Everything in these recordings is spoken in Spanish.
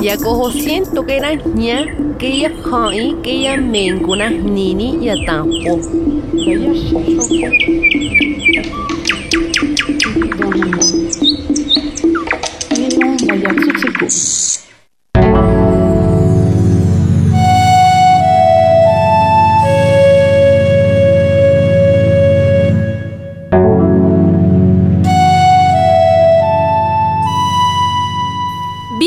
sentlaichnechilistle. Yakoho siento que era ña, que ya hai, que ya menguna nini ya tampo.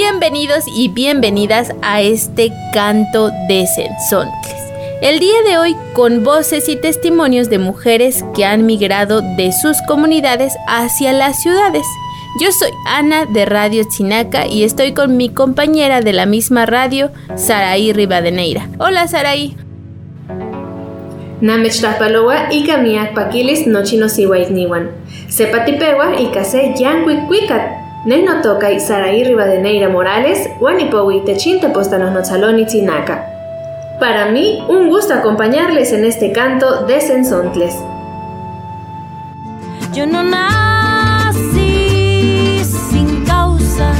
Bienvenidos y bienvenidas a este canto de Sensontles. El día de hoy con voces y testimonios de mujeres que han migrado de sus comunidades hacia las ciudades. Yo soy Ana de Radio Chinaca y estoy con mi compañera de la misma radio, Saraí Rivadeneira. Hola Saraí. Namechtapaloa y Kamiak Paquilis Nochino Sepatipewa y Kase Yanquicquicat Neno toca y Saraí Rivadeneira Morales, Wanipowi Techinte Postanos Nozaloni Chinaca. Para mí, un gusto acompañarles en este canto de Sensontles. Yo no nací sin causa.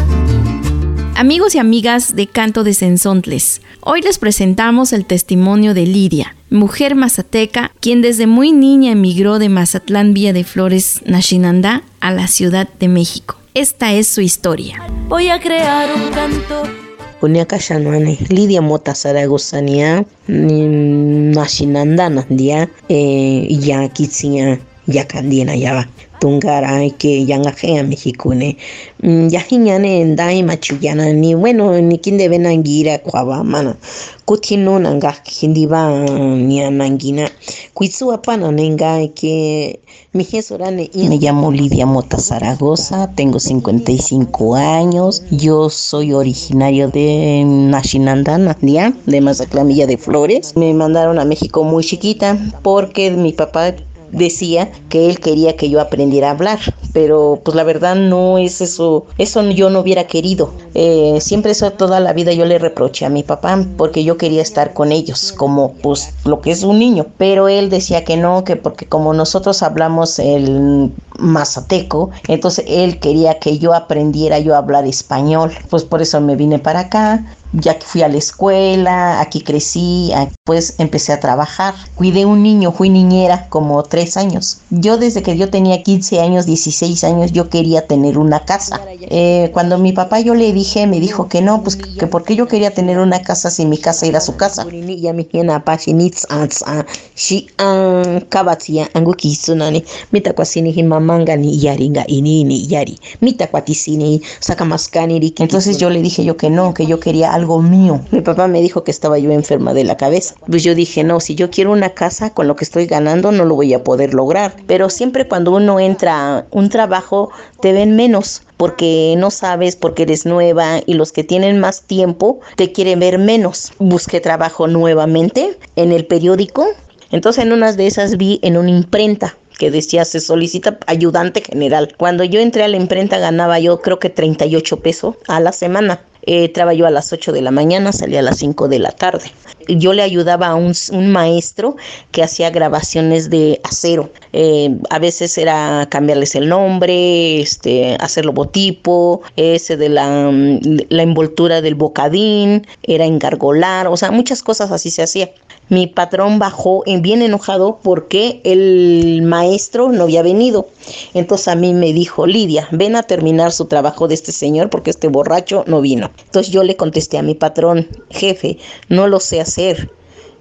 Amigos y amigas de Canto de Sensontles, hoy les presentamos el testimonio de Lidia, mujer mazateca, quien desde muy niña emigró de Mazatlán Vía de Flores, Nashinandá, a la Ciudad de México. Esta es su historia. Voy a crear un canto. Unia kashanuane Lidia Mota Zaragozania Nashinandana dia eh, ya kitsia tungara que yanga gea mexicune ya hiñane ndai machuyana ni bueno ni kinde benangira kwaba mana. Kutino nanga hindiba ni anangina kuitsu apana nenga que mi jesorane me llamo Lidia Mota Zaragoza tengo 55 años yo soy originario de Nashinandana de Mazaclamilla de Flores. Me mandaron a México muy chiquita porque mi papá decía que él quería que yo aprendiera a hablar, pero pues la verdad no es eso, eso yo no hubiera querido. Eh, siempre eso toda la vida yo le reproché a mi papá porque yo quería estar con ellos, como pues lo que es un niño, pero él decía que no, que porque como nosotros hablamos el mazateco, entonces él quería que yo aprendiera yo a hablar español, pues por eso me vine para acá, ya que fui a la escuela, aquí crecí, pues empecé a trabajar. Cuidé un niño, fui niñera como tres años. Yo desde que yo tenía 15 años, 16 años, yo quería tener una casa. Eh, cuando mi papá yo le dije, me dijo que no, pues que porque yo quería tener una casa si mi casa era su casa. Entonces yo le dije yo que no, que yo quería algo algo mío. Mi papá me dijo que estaba yo enferma de la cabeza. Pues yo dije, no, si yo quiero una casa con lo que estoy ganando, no lo voy a poder lograr. Pero siempre cuando uno entra a un trabajo, te ven menos porque no sabes, porque eres nueva y los que tienen más tiempo te quieren ver menos. Busqué trabajo nuevamente en el periódico. Entonces en unas de esas vi en una imprenta que decía se solicita ayudante general. Cuando yo entré a la imprenta ganaba yo creo que 38 pesos a la semana. Eh, entraba yo a las 8 de la mañana, salía a las 5 de la tarde. Yo le ayudaba a un, maestro que hacía grabaciones de acero. Eh, a veces era cambiarles el nombre, este, hacer logotipo, ese de la, la envoltura del bocadín, era engargolar, o sea, muchas cosas así se hacía. Mi patrón bajó bien enojado porque el maestro no había venido. Entonces a mí me dijo, Lidia, ven a terminar su trabajo de este señor porque este borracho no vino. Entonces yo le contesté a mi patrón, jefe, no lo sé hacer.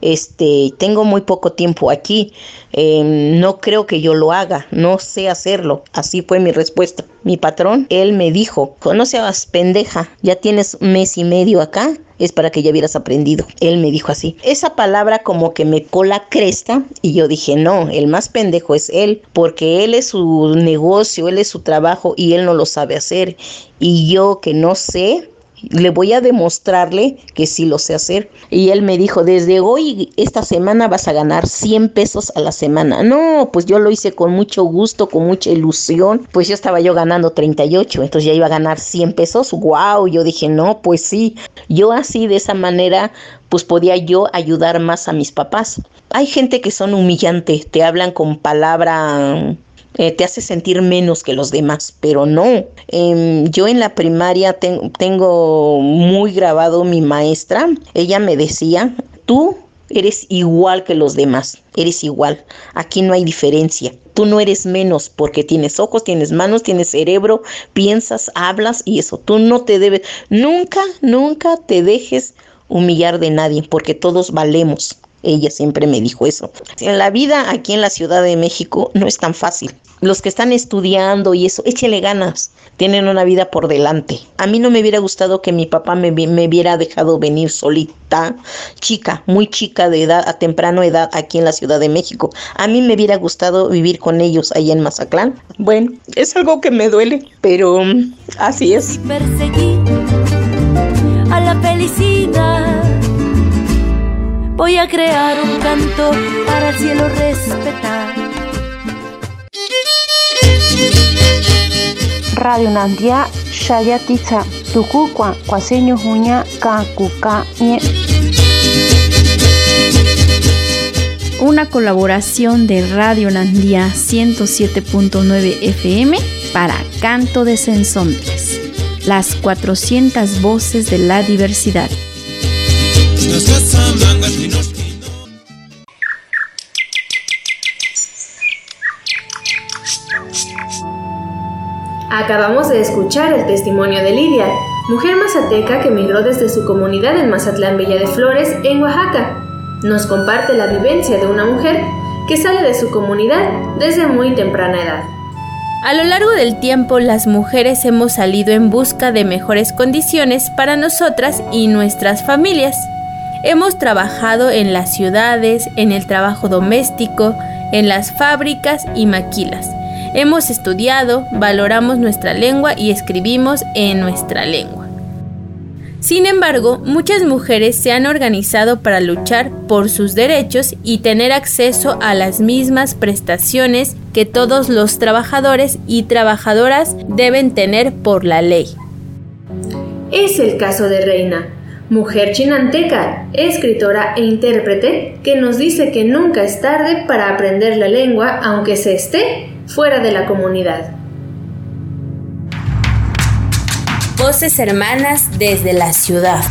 Este, tengo muy poco tiempo aquí, em, no creo que yo lo haga, no sé hacerlo. Así fue mi respuesta. Mi patrón, él me dijo, no seas pendeja, ya tienes un mes y medio acá, es para que ya hubieras aprendido. Él me dijo así. Esa palabra como que me cola cresta y yo dije, no, el más pendejo es él, porque él es su negocio, él es su trabajo y él no lo sabe hacer. Y yo que no sé, le voy a demostrarle que sí lo sé hacer. Y él me dijo, desde hoy, esta semana vas a ganar 100 pesos a la semana. No, pues yo lo hice con mucho gusto, con mucha ilusión. Pues yo estaba yo ganando 38, entonces ya iba a ganar 100 pesos. ¡Wow! Yo dije, no, pues sí. Yo así, de esa manera, pues podía yo ayudar más a mis papás. Hay gente que son humillantes, te hablan con palabra eh, te hace sentir menos que los demás, pero no. Em, yo en la primaria tengo muy grabado mi maestra, ella me decía, tú eres igual que los demás, eres igual, aquí no hay diferencia. Tú no eres menos porque tienes ojos, tienes manos, tienes cerebro, piensas, hablas y eso. Tú no te debes, nunca, nunca te dejes humillar de nadie porque todos valemos. Ella siempre me dijo eso. En la vida aquí en la Ciudad de México no es tan fácil. Los que están estudiando y eso, échele ganas. Tienen una vida por delante. A mí no me hubiera gustado que mi papá me, me hubiera dejado venir solita, chica, muy chica de edad, a temprano edad aquí en la Ciudad de México. A mí me hubiera gustado vivir con ellos ahí en Mazatlán. Bueno, es algo que me duele, pero mm, así es. a la felicidad Voy a crear un canto para el cielo respetar. Radio Nandia Shayatiza Tukukwa Kwaseño Juña Kakuka Una colaboración de Radio Nandía 107.9 FM para Canto de Sensontes. Las 400 voces de la diversidad. Acabamos de escuchar el testimonio de Lidia, mujer mazateca que migró desde su comunidad en Mazatlán Villa de Flores, en Oaxaca. Nos comparte la vivencia de una mujer que sale de su comunidad desde muy temprana edad. A lo largo del tiempo, las mujeres hemos salido en busca de mejores condiciones para nosotras y nuestras familias. Hemos trabajado en las ciudades, en el trabajo doméstico, en las fábricas y maquilas. Hemos estudiado, valoramos nuestra lengua y escribimos en nuestra lengua. Sin embargo, muchas mujeres se han organizado para luchar por sus derechos y tener acceso a las mismas prestaciones que todos los trabajadores y trabajadoras deben tener por la ley. Es el caso de Reina, mujer chinanteca, escritora e intérprete, que nos dice que nunca es tarde para aprender la lengua aunque se esté fuera de la comunidad. Voces hermanas desde la ciudad.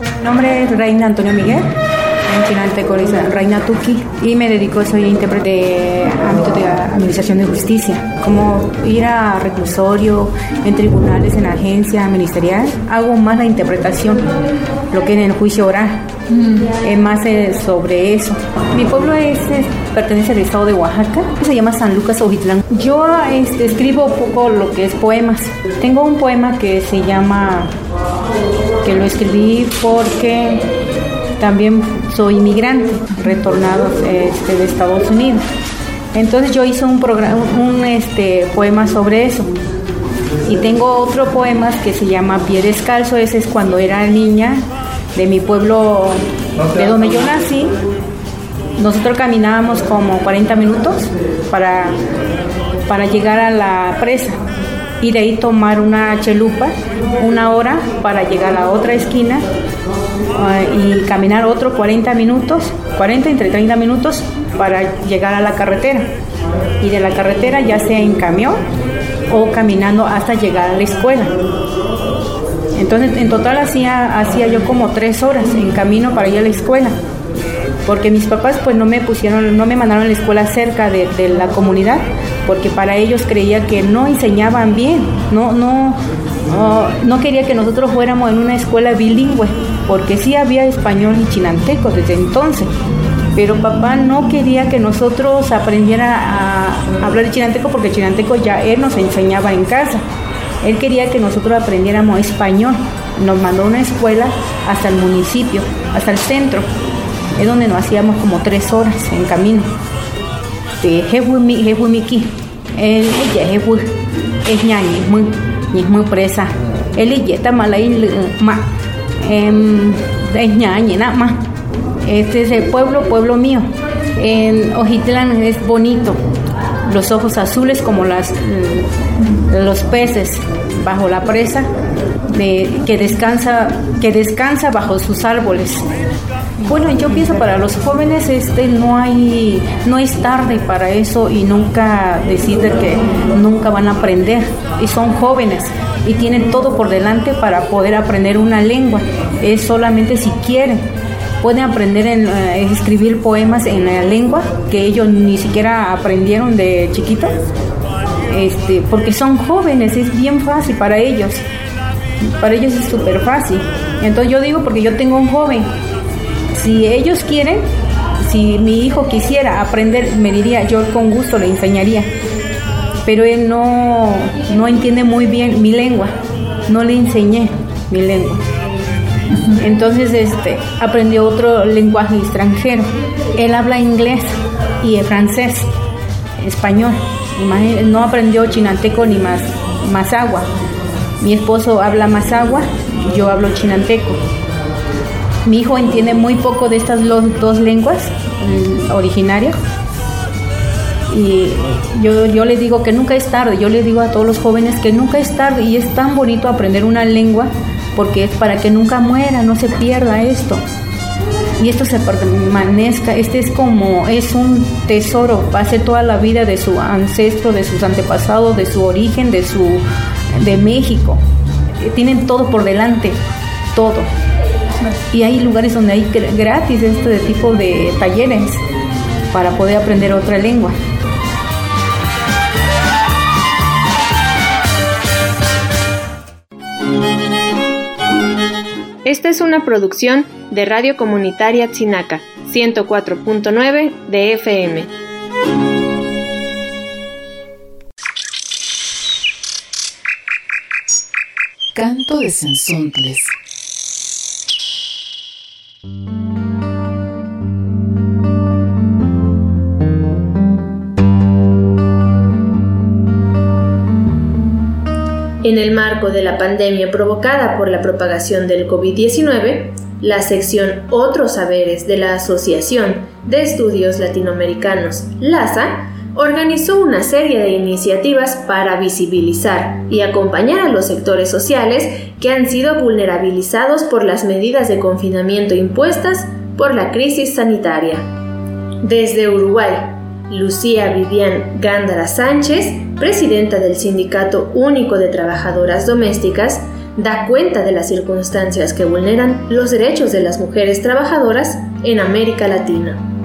Mi nombre es Reina Antonio Miguel en Chinanteco, Reina Tuki, y me dedico, soy intérprete de ámbito de administración de justicia, como ir a reclusorio, en tribunales, en agencia ministerial, hago más la interpretación, lo que en el juicio oral, es más eh, sobre eso. Mi pueblo es, pertenece al estado de Oaxaca, se llama San Lucas Ojitlán. Yo este, escribo poco lo que es poemas. Tengo un poema que se llama, que lo escribí porque también soy inmigrante, retornado este, de Estados Unidos. Entonces yo hice un, programa, un este, poema sobre eso. Y tengo otro poema que se llama Pie Descalzo, ese es cuando era niña de mi pueblo, de donde yo nací. Nosotros caminábamos como 40 minutos para, para llegar a la presa y de ahí tomar una chelupa, una hora para llegar a otra esquina y caminar otro 40 minutos, 40 entre 30 minutos para llegar a la carretera. Y de la carretera ya sea en camión o caminando hasta llegar a la escuela. Entonces en total hacía, hacía yo como tres horas en camino para ir a la escuela. Porque mis papás pues no me pusieron, no me mandaron a la escuela cerca de la comunidad, porque para ellos creía que no enseñaban bien, no, no, no quería que nosotros fuéramos en una escuela bilingüe, porque sí había español y chinanteco desde entonces. Pero papá no quería que nosotros aprendiera a hablar chinanteco porque chinanteco ya él nos enseñaba en casa. Él quería que nosotros aprendiéramos español. Nos mandó a una escuela hasta el municipio, hasta el centro. Es donde nos hacíamos como tres horas en camino. De Jehuimiki, ella es ñañi, muy, muy presa. Él yeta malay ma, em, es nada más. Este es el pueblo, pueblo mío. En Ojitlán es bonito, los ojos azules como las, los peces bajo la presa que, descansa, que descansa bajo sus árboles. Bueno, yo pienso para los jóvenes este no hay no es tarde para eso y nunca deciden que nunca van a aprender y son jóvenes y tienen todo por delante para poder aprender una lengua. Es solamente si quieren. Pueden aprender eh, escribir poemas en la lengua que ellos ni siquiera aprendieron de chiquitos. Este, porque son jóvenes, es bien fácil para ellos. Para ellos es súper fácil. Entonces yo digo porque yo tengo un joven si ellos quieren, si mi hijo quisiera aprender, me diría, yo con gusto le enseñaría. Pero él no, no entiende muy bien mi lengua. No le enseñé mi lengua. Entonces este, aprendió otro lenguaje extranjero. Él habla inglés y francés, español. no aprendió chinanteco ni más, más agua. Mi esposo habla más agua, yo hablo chinanteco. Mi hijo entiende muy poco de estas dos lenguas mm, originarias. Y yo, yo le digo que nunca es tarde, yo le digo a todos los jóvenes que nunca es tarde y es tan bonito aprender una lengua porque es para que nunca muera, no se pierda esto. Y esto se permanezca, este es como, es un tesoro, ser toda la vida de su ancestro, de sus antepasados, de su origen, de su, de México. Tienen todo por delante, todo. Y hay lugares donde hay gratis este tipo de talleres para poder aprender otra lengua. Esta es una producción de Radio Comunitaria Tzinaca, 104.9 de FM. Canto de Sensontles. En el marco de la pandemia provocada por la propagación del COVID-19, la sección Otros Saberes de la Asociación de Estudios Latinoamericanos, LASA, organizó una serie de iniciativas para visibilizar y acompañar a los sectores sociales que han sido vulnerabilizados por las medidas de confinamiento impuestas por la crisis sanitaria. Desde Uruguay, Lucía Vivian Gándara Sánchez, presidenta del Sindicato Único de Trabajadoras Domésticas, da cuenta de las circunstancias que vulneran los derechos de las mujeres trabajadoras en América Latina.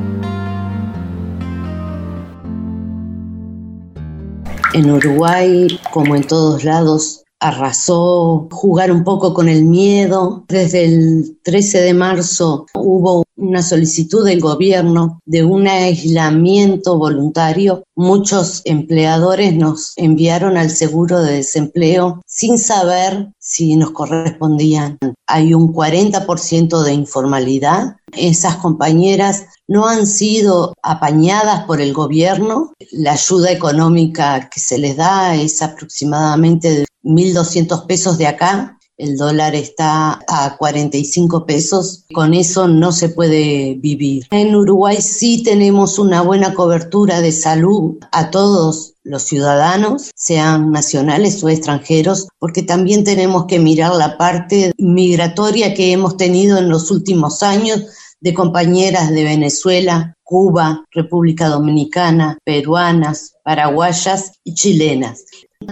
En Uruguay, como en todos lados, arrasó, jugar un poco con el miedo. Desde el 13 de marzo hubo una solicitud del gobierno de un aislamiento voluntario. Muchos empleadores nos enviaron al seguro de desempleo sin saber si nos correspondían. Hay un 40% de informalidad. Esas compañeras no han sido apañadas por el gobierno. La ayuda económica que se les da es aproximadamente 1.200 pesos de acá el dólar está a 45 pesos, con eso no se puede vivir. En Uruguay sí tenemos una buena cobertura de salud a todos los ciudadanos, sean nacionales o extranjeros, porque también tenemos que mirar la parte migratoria que hemos tenido en los últimos años de compañeras de Venezuela, Cuba, República Dominicana, peruanas, paraguayas y chilenas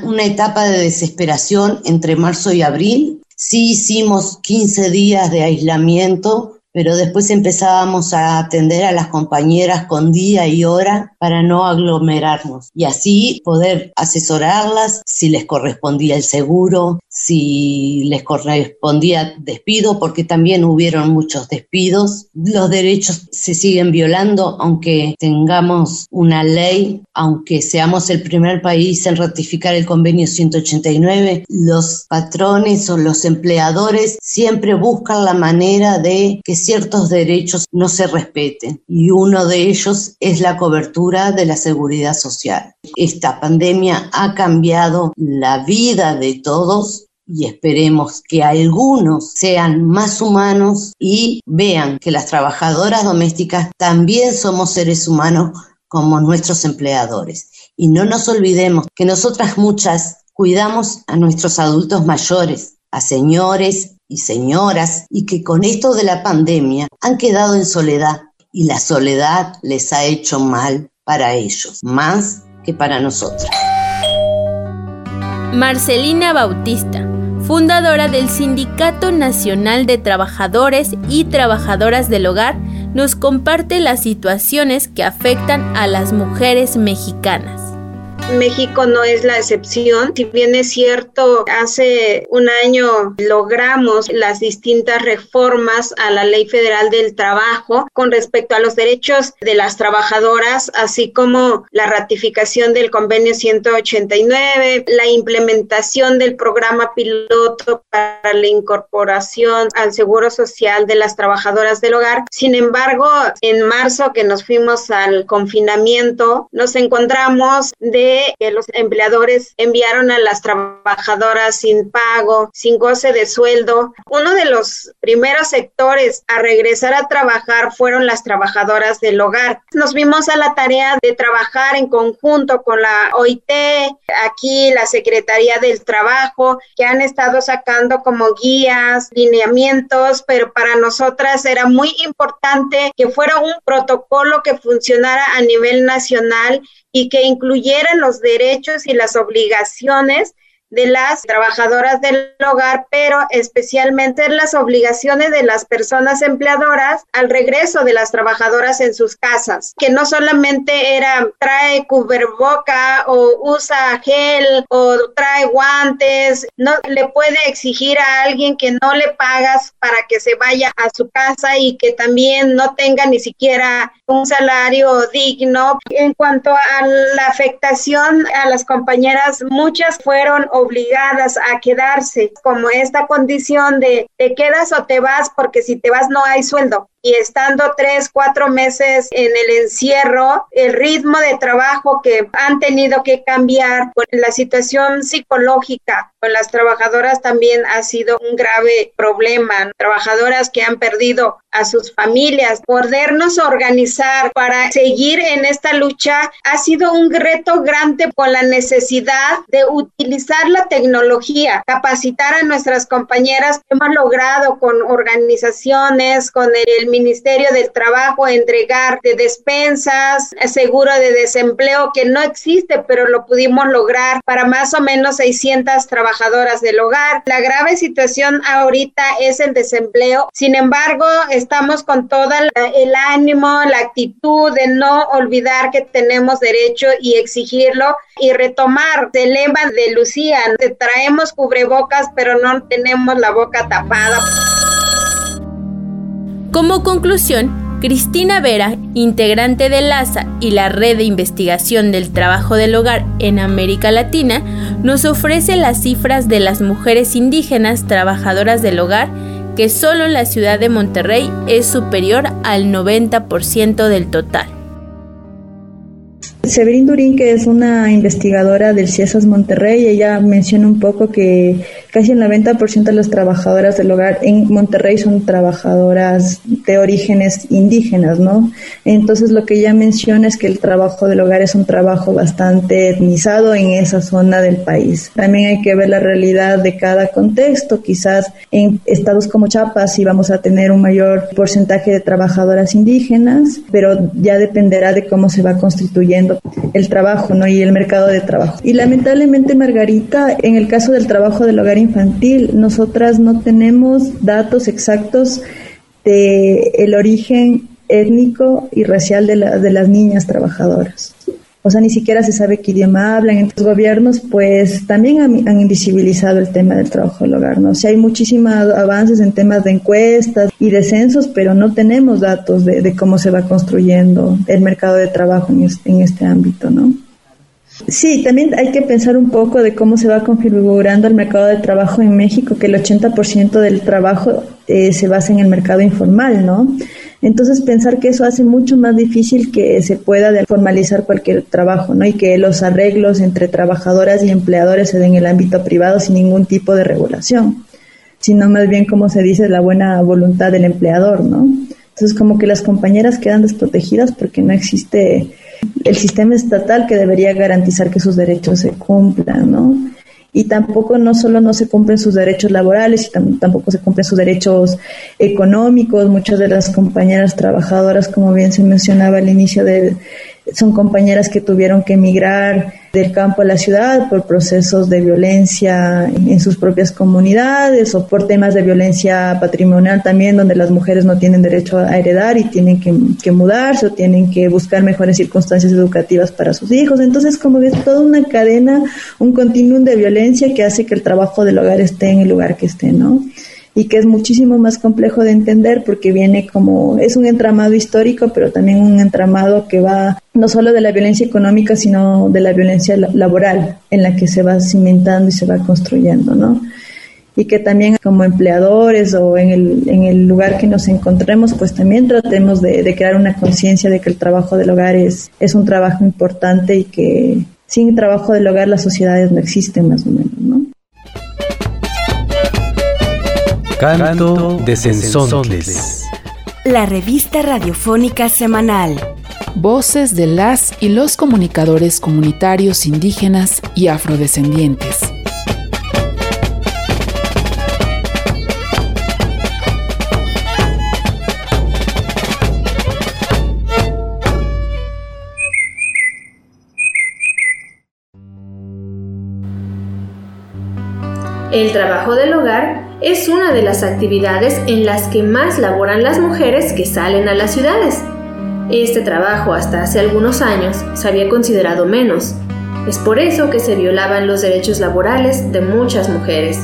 una etapa de desesperación entre marzo y abril. Sí hicimos 15 días de aislamiento, pero después empezábamos a atender a las compañeras con día y hora para no aglomerarnos y así poder asesorarlas si les correspondía el seguro, si les correspondía despido, porque también hubieron muchos despidos. Los derechos se siguen violando, aunque tengamos una ley, aunque seamos el primer país en ratificar el convenio 189, los patrones o los empleadores siempre buscan la manera de que ciertos derechos no se respeten. Y uno de ellos es la cobertura de la seguridad social. Esta pandemia ha cambiado la vida de todos y esperemos que algunos sean más humanos y vean que las trabajadoras domésticas también somos seres humanos como nuestros empleadores. Y no nos olvidemos que nosotras muchas cuidamos a nuestros adultos mayores, a señores y señoras, y que con esto de la pandemia han quedado en soledad y la soledad les ha hecho mal para ellos, más que para nosotras. Marcelina Bautista, fundadora del Sindicato Nacional de Trabajadores y Trabajadoras del Hogar, nos comparte las situaciones que afectan a las mujeres mexicanas. México no es la excepción. Si bien es cierto, hace un año logramos las distintas reformas a la Ley Federal del Trabajo con respecto a los derechos de las trabajadoras, así como la ratificación del convenio 189, la implementación del programa piloto para la incorporación al Seguro Social de las trabajadoras del hogar. Sin embargo, en marzo que nos fuimos al confinamiento, nos encontramos de que los empleadores enviaron a las trabajadoras sin pago, sin goce de sueldo. Uno de los primeros sectores a regresar a trabajar fueron las trabajadoras del hogar. Nos vimos a la tarea de trabajar en conjunto con la OIT, aquí la Secretaría del Trabajo, que han estado sacando como guías, lineamientos, pero para nosotras era muy importante que fuera un protocolo que funcionara a nivel nacional y que incluyeran los derechos y las obligaciones de las trabajadoras del hogar, pero especialmente las obligaciones de las personas empleadoras al regreso de las trabajadoras en sus casas, que no solamente era trae cuberboca o usa gel o trae guantes, no le puede exigir a alguien que no le pagas para que se vaya a su casa y que también no tenga ni siquiera un salario digno. En cuanto a la afectación a las compañeras, muchas fueron obligadas a quedarse como esta condición de te quedas o te vas porque si te vas no hay sueldo y estando tres, cuatro meses en el encierro, el ritmo de trabajo que han tenido que cambiar la situación psicológica con las trabajadoras también ha sido un grave problema. Trabajadoras que han perdido a sus familias, podernos organizar para seguir en esta lucha ha sido un reto grande con la necesidad de utilizar la tecnología, capacitar a nuestras compañeras. Hemos logrado con organizaciones, con el Ministerio del Trabajo entregar de despensas, seguro de desempleo que no existe, pero lo pudimos lograr para más o menos 600 trabajadoras del hogar. La grave situación ahorita es el desempleo. Sin embargo, estamos con todo el ánimo, la actitud de no olvidar que tenemos derecho y exigirlo y retomar el lema de Lucía, traemos cubrebocas, pero no tenemos la boca tapada. Como conclusión, Cristina Vera, integrante de LASA y la Red de Investigación del Trabajo del Hogar en América Latina, nos ofrece las cifras de las mujeres indígenas trabajadoras del hogar que solo en la ciudad de Monterrey es superior al 90% del total. Severín Durín, que es una investigadora del CIESAS Monterrey, ella menciona un poco que casi el 90% de las trabajadoras del hogar en Monterrey son trabajadoras de orígenes indígenas, ¿no? Entonces lo que ella menciona es que el trabajo del hogar es un trabajo bastante etnizado en esa zona del país. También hay que ver la realidad de cada contexto. Quizás en estados como Chiapas sí vamos a tener un mayor porcentaje de trabajadoras indígenas, pero ya dependerá de cómo se va constituyendo el trabajo ¿no? y el mercado de trabajo. Y lamentablemente, Margarita, en el caso del trabajo del hogar infantil, nosotras no tenemos datos exactos de el origen étnico y racial de, de las niñas trabajadoras. o sea, ni siquiera se sabe qué idioma hablan. Los gobiernos, pues, también han, invisibilizado el tema del trabajo del hogar, ¿no? O sea, hay muchísimos avances en temas de encuestas y de censos, pero no tenemos datos de, cómo se va construyendo el mercado de trabajo en en este ámbito, ¿no? Sí, también hay que pensar un poco de cómo se va configurando el mercado de trabajo en México, que el 80% del trabajo eh, se basa en el mercado informal, ¿no? Entonces pensar que eso hace mucho más difícil que se pueda formalizar cualquier trabajo, ¿no? Y que los arreglos entre trabajadoras y empleadores se den en el ámbito privado sin ningún tipo de regulación, sino más bien, como se dice, la buena voluntad del empleador, ¿no? Entonces como que las compañeras quedan desprotegidas porque no existe el sistema estatal que debería garantizar que sus derechos se cumplan, ¿no? Y tampoco no solo no se cumplen sus derechos laborales, tampoco se cumplen sus derechos económicos. Muchas de las compañeras trabajadoras, como bien se mencionaba al inicio de, son compañeras que tuvieron que emigrar del campo a la ciudad por procesos de violencia en sus propias comunidades o por temas de violencia patrimonial también, donde las mujeres no tienen derecho a heredar y tienen que, mudarse o tienen que buscar mejores circunstancias educativas para sus hijos. Entonces, como ves, toda una cadena, un continuum de violencia que hace que el trabajo del hogar esté en el lugar que esté, ¿no? Y que es muchísimo más complejo de entender porque viene como, es un entramado histórico, pero también un entramado que va no solo de la violencia económica, sino de la violencia laboral en la que se va cimentando y se va construyendo, ¿no? Y que también como empleadores o en el, en el lugar que nos encontremos, pues también tratemos de, crear una conciencia de que el trabajo del hogar es, es un trabajo importante y que sin trabajo del hogar las sociedades no existen más o menos, ¿no? Canto de Sensontles. La revista radiofónica semanal. Voces de las y los comunicadores comunitarios indígenas y afrodescendientes. El trabajo del hogar es una de las actividades en las que más laboran las mujeres que salen a las ciudades. Este trabajo hasta hace algunos años se había considerado menos. Es por eso que se violaban los derechos laborales de muchas mujeres.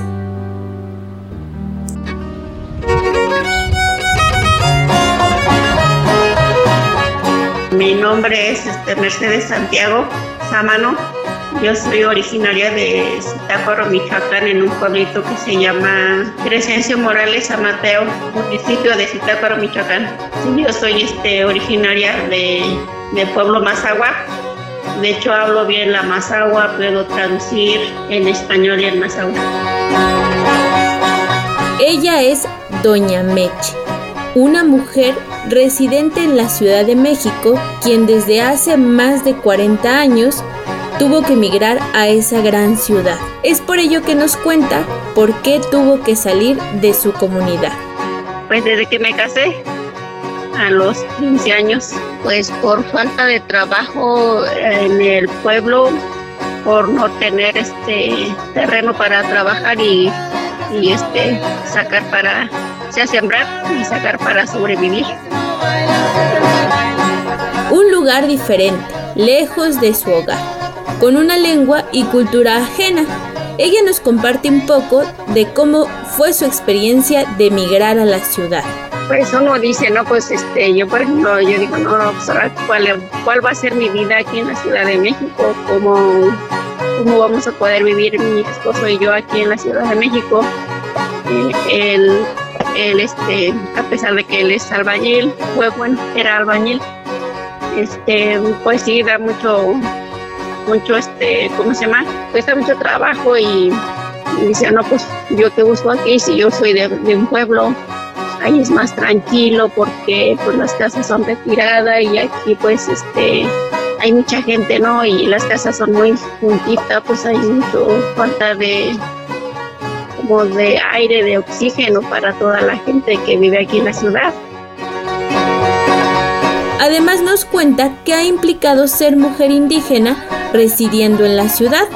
Mi nombre es este, Mercedes Santiago Samano yo soy originaria de Zitácuaro, Michoacán, en un pueblito que se llama Crescencio Morales Amateo, municipio de Zitácuaro, Michoacán. yo soy este, originaria de, pueblo Mazagua. De hecho, hablo bien la Mazagua, puedo traducir en español y en Mazagua. Ella es Doña Meche, una mujer residente en la Ciudad de México, quien desde hace más de 40 años tuvo que emigrar a esa gran ciudad. Es por ello que nos cuenta por qué tuvo que salir de su comunidad. Pues desde que me casé, a los 15 años, pues por falta de trabajo en el pueblo, por no tener este terreno para trabajar y, y este sacar para sea sembrar y sacar para sobrevivir. Un lugar diferente, lejos de su hogar con una lengua y cultura ajena. Ella nos comparte un poco de cómo fue su experiencia de emigrar a la ciudad. Pues uno dice, no, pues este, yo por ejemplo, yo digo, no, pues ¿cuál, cuál va a ser mi vida aquí en la Ciudad de México, cómo, cómo vamos a poder vivir mi esposo y yo aquí en la Ciudad de México. Eh, él, él, este, a pesar de que él es albañil, fue bueno, era albañil, este, pues sí, da mucho, mucho, este, ¿cómo se llama? Cuesta mucho trabajo y, dice, no, pues yo te busco aquí, si yo soy de, un pueblo, ahí es más tranquilo porque pues las casas son retiradas y aquí pues este hay mucha gente, ¿no? Y las casas son muy juntitas, pues hay mucho falta de como de aire, de oxígeno para toda la gente que vive aquí en la ciudad. Además nos cuenta que ha implicado ser mujer indígena residiendo en la ciudad,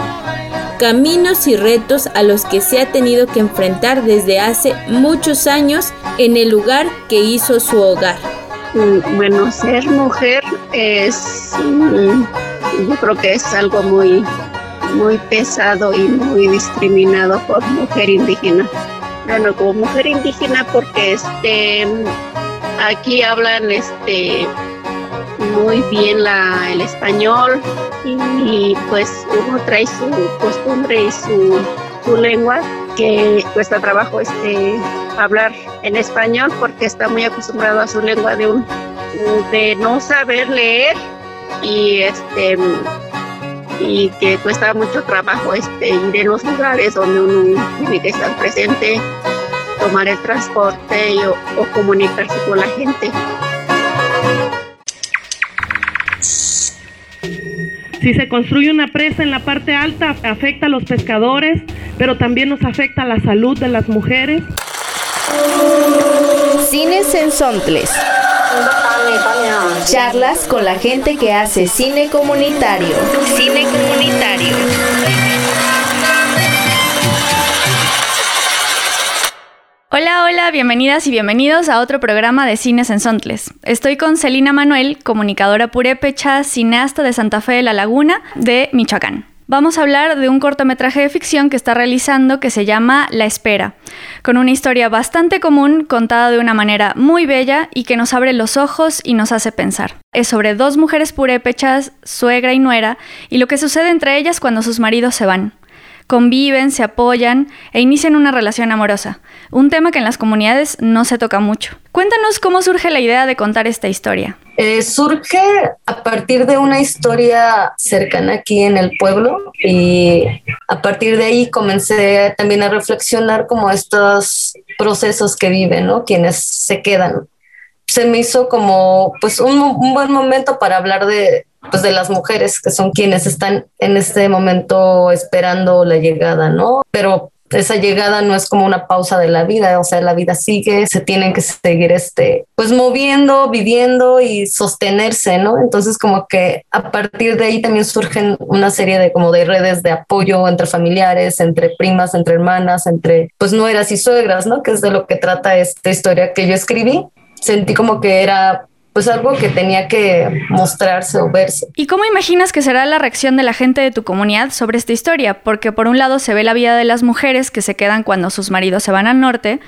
caminos y retos a los que se ha tenido que enfrentar desde hace muchos años en el lugar que hizo su hogar. Mm, bueno, ser mujer es, mm, yo creo que es algo muy, muy pesado y muy discriminado por mujer indígena. Bueno, como mujer indígena porque este aquí hablan este muy bien la, el español y, pues uno trae su costumbre y su, su lengua que cuesta trabajo este hablar en español porque está muy acostumbrado a su lengua de un de no saber leer y este y que cuesta mucho trabajo este ir en los lugares donde uno tiene que estar presente tomar el transporte o, comunicarse con la gente. Si se construye una presa en la parte alta, afecta a los pescadores, pero también nos afecta a la salud de las mujeres. Cines en Sontles. Charlas con la gente que hace cine comunitario. Cine comunitario. Hola, hola, bienvenidas y bienvenidos a otro programa de Cines en Sontles. Estoy con Celina Manuel, comunicadora purépecha, cineasta de Santa Fe de la Laguna, de Michoacán. Vamos a hablar de un cortometraje de ficción que está realizando que se llama La Espera, con una historia bastante común, contada de una manera muy bella y que nos abre los ojos y nos hace pensar. Es sobre dos mujeres purépechas, suegra y nuera, y lo que sucede entre ellas cuando sus maridos se van conviven, se apoyan e inician una relación amorosa, un tema que en las comunidades no se toca mucho. Cuéntanos cómo surge la idea de contar esta historia. Eh, surge a partir de una historia cercana aquí en el pueblo y a partir de ahí comencé también a reflexionar como estos procesos que viven, ¿no? Quienes se quedan. Se me hizo como pues un, un buen momento para hablar de, pues de las mujeres que son quienes están en este momento esperando la llegada, ¿no? Pero esa llegada no es como una pausa de la vida, o sea, la vida sigue, se tienen que seguir este, pues moviendo, viviendo y sostenerse, ¿no? Entonces como que a partir de ahí también surgen una serie de como de redes de apoyo entre familiares, entre primas, entre hermanas, entre pues nueras y suegras, ¿no? Que es de lo que trata esta historia que yo escribí. Sentí como que era pues algo que tenía que mostrarse o verse. ¿Y cómo imaginas que será la reacción de la gente de tu comunidad sobre esta historia? Porque por un lado se ve la vida de las mujeres que se quedan cuando sus maridos se van al norte,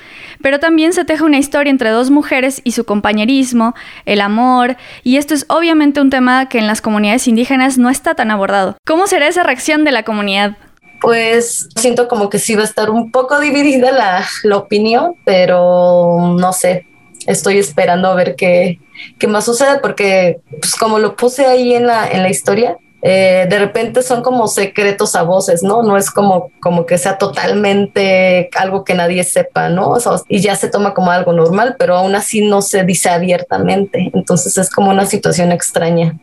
pero también se teje una historia entre dos mujeres y su compañerismo, el amor, y esto es obviamente un tema que en las comunidades indígenas no está tan abordado. ¿Cómo será esa reacción de la comunidad? Pues siento como que sí va a estar un poco dividida la, la opinión, pero no sé, estoy esperando a ver qué, qué más sucede, porque pues como lo puse ahí en la, en la historia, eh, de repente son como secretos a voces, ¿no? No es como, como que sea totalmente algo que nadie sepa, ¿no? y ya se toma como algo normal, pero aún así no se dice abiertamente. Entonces es como una situación extraña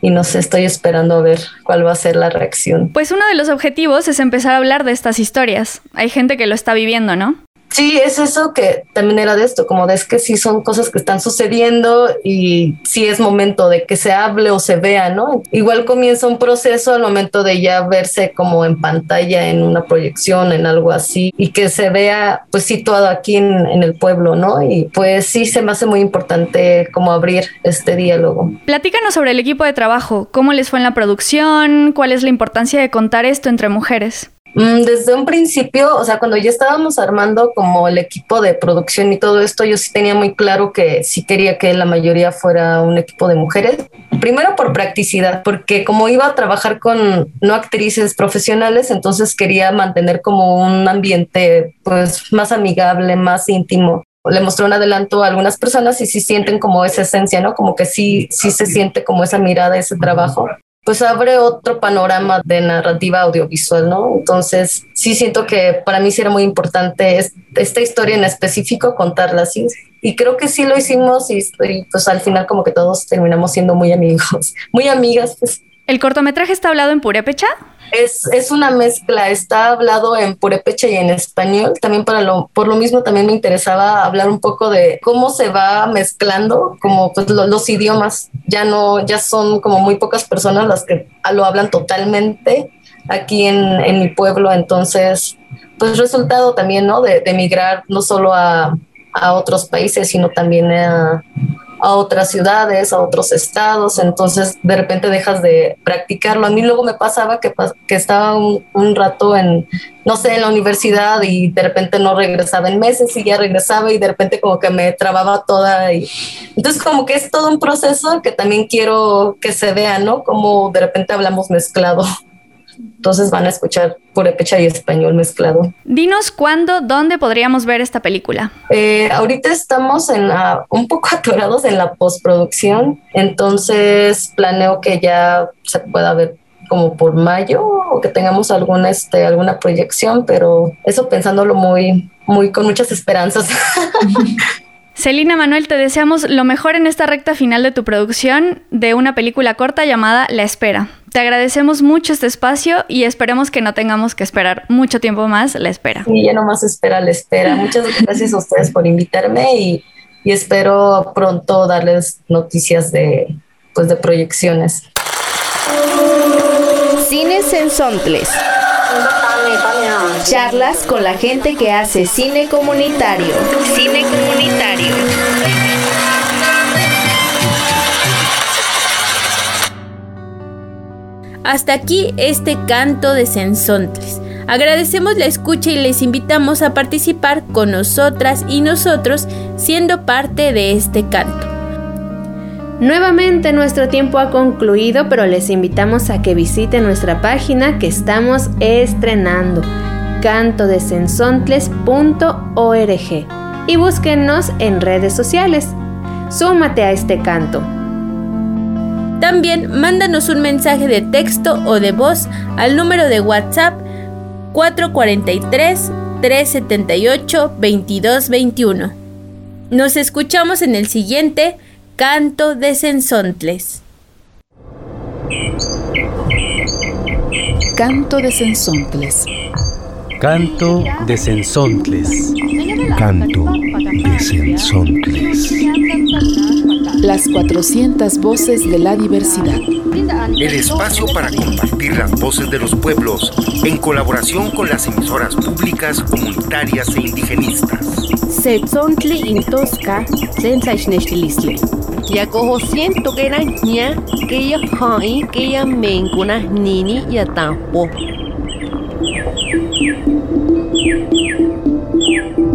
y no sé, estoy esperando a ver cuál va a ser la reacción. Pues uno de los objetivos es empezar a hablar de estas historias. Hay gente que lo está viviendo, ¿no? Sí, es eso que también era de esto, como de es que sí son cosas que están sucediendo y sí es momento de que se hable o se vea, ¿no? Igual comienza un proceso al momento de ya verse como en pantalla, en una proyección, en algo así, y que se vea pues situado aquí en, en el pueblo, ¿no? Y pues sí se me hace muy importante como abrir este diálogo. Platícanos sobre el equipo de trabajo, cómo les fue en la producción, cuál es la importancia de contar esto entre mujeres. Mm, desde un principio, o sea, cuando ya estábamos armando como el equipo de producción y todo esto, yo sí tenía muy claro que sí quería que la mayoría fuera un equipo de mujeres. Primero por practicidad, porque como iba a trabajar con no actrices profesionales, entonces quería mantener como un ambiente pues más amigable, más íntimo le mostré un adelanto a algunas personas y sí sienten como esa esencia, ¿no? Como que sí, sí se siente como esa mirada, ese trabajo pues abre otro panorama de narrativa audiovisual, ¿no? Entonces, sí siento que para mí sí era muy importante esta historia en específico contarla así. Y creo que sí lo hicimos y, y pues al final como que todos terminamos siendo muy amigos, muy amigas, pues. ¿El cortometraje está hablado en purépecha? Es, es una mezcla, está hablado en purépecha y en español. También para lo, por lo mismo también me interesaba hablar un poco de cómo se va mezclando como pues los idiomas. Ya no, ya son como muy pocas personas las que lo hablan totalmente aquí en, en mi pueblo. Entonces, pues resultado también, ¿no? De, de emigrar no solo a, a otros países, sino también a a otras ciudades, a otros estados, entonces de repente dejas de practicarlo. A mí luego me pasaba que, que estaba un, rato en, no sé, en la universidad y de repente no regresaba en meses y ya regresaba y de repente como que me trababa toda. Y, entonces como que es todo un proceso que también quiero que se vea, ¿no? Como de repente hablamos mezclado. Entonces van a escuchar purépecha y español mezclado. Dinos cuándo, dónde podríamos ver esta película. Eh, ahorita estamos en la, un poco atorados en la postproducción, entonces planeo que ya se pueda ver como por mayo o que tengamos alguna, este, alguna proyección, pero eso pensándolo muy, muy con muchas esperanzas. Celina Manuel, te deseamos lo mejor en esta recta final de tu producción de una película corta llamada La Espera. Te agradecemos mucho este espacio y esperemos que no tengamos que esperar mucho tiempo más la espera. Sí, ya no más espera la espera. Muchas gracias a ustedes por invitarme y, y espero pronto darles noticias de, pues, de proyecciones. Cines en Sontles. Charlas con la gente que hace cine comunitario. Cine comunitario. Hasta aquí este canto de Sensontles. Agradecemos la escucha y les invitamos a participar con nosotras y nosotros siendo parte de este canto. Nuevamente nuestro tiempo ha concluido, pero les invitamos a que visiten nuestra página que estamos estrenando, cantodesensontles.org y búsquennos en redes sociales. Súmate a este canto. También mándanos un mensaje de texto o de voz al número de WhatsApp 443 378 2221. Nos escuchamos en el siguiente Canto de Sensontles. Canto de Sensontles. Canto de Sensontles. Canto de Sensontles. Las 400 voces de la diversidad. El espacio para compartir las voces de los pueblos en colaboración con las emisoras públicas, comunitarias e indigenistas. Setzontli intosca, sensaichnechtilistli. Ya cojo siento que era ña, que ya hai, que ya mencuna nini ya tampo. Thank you.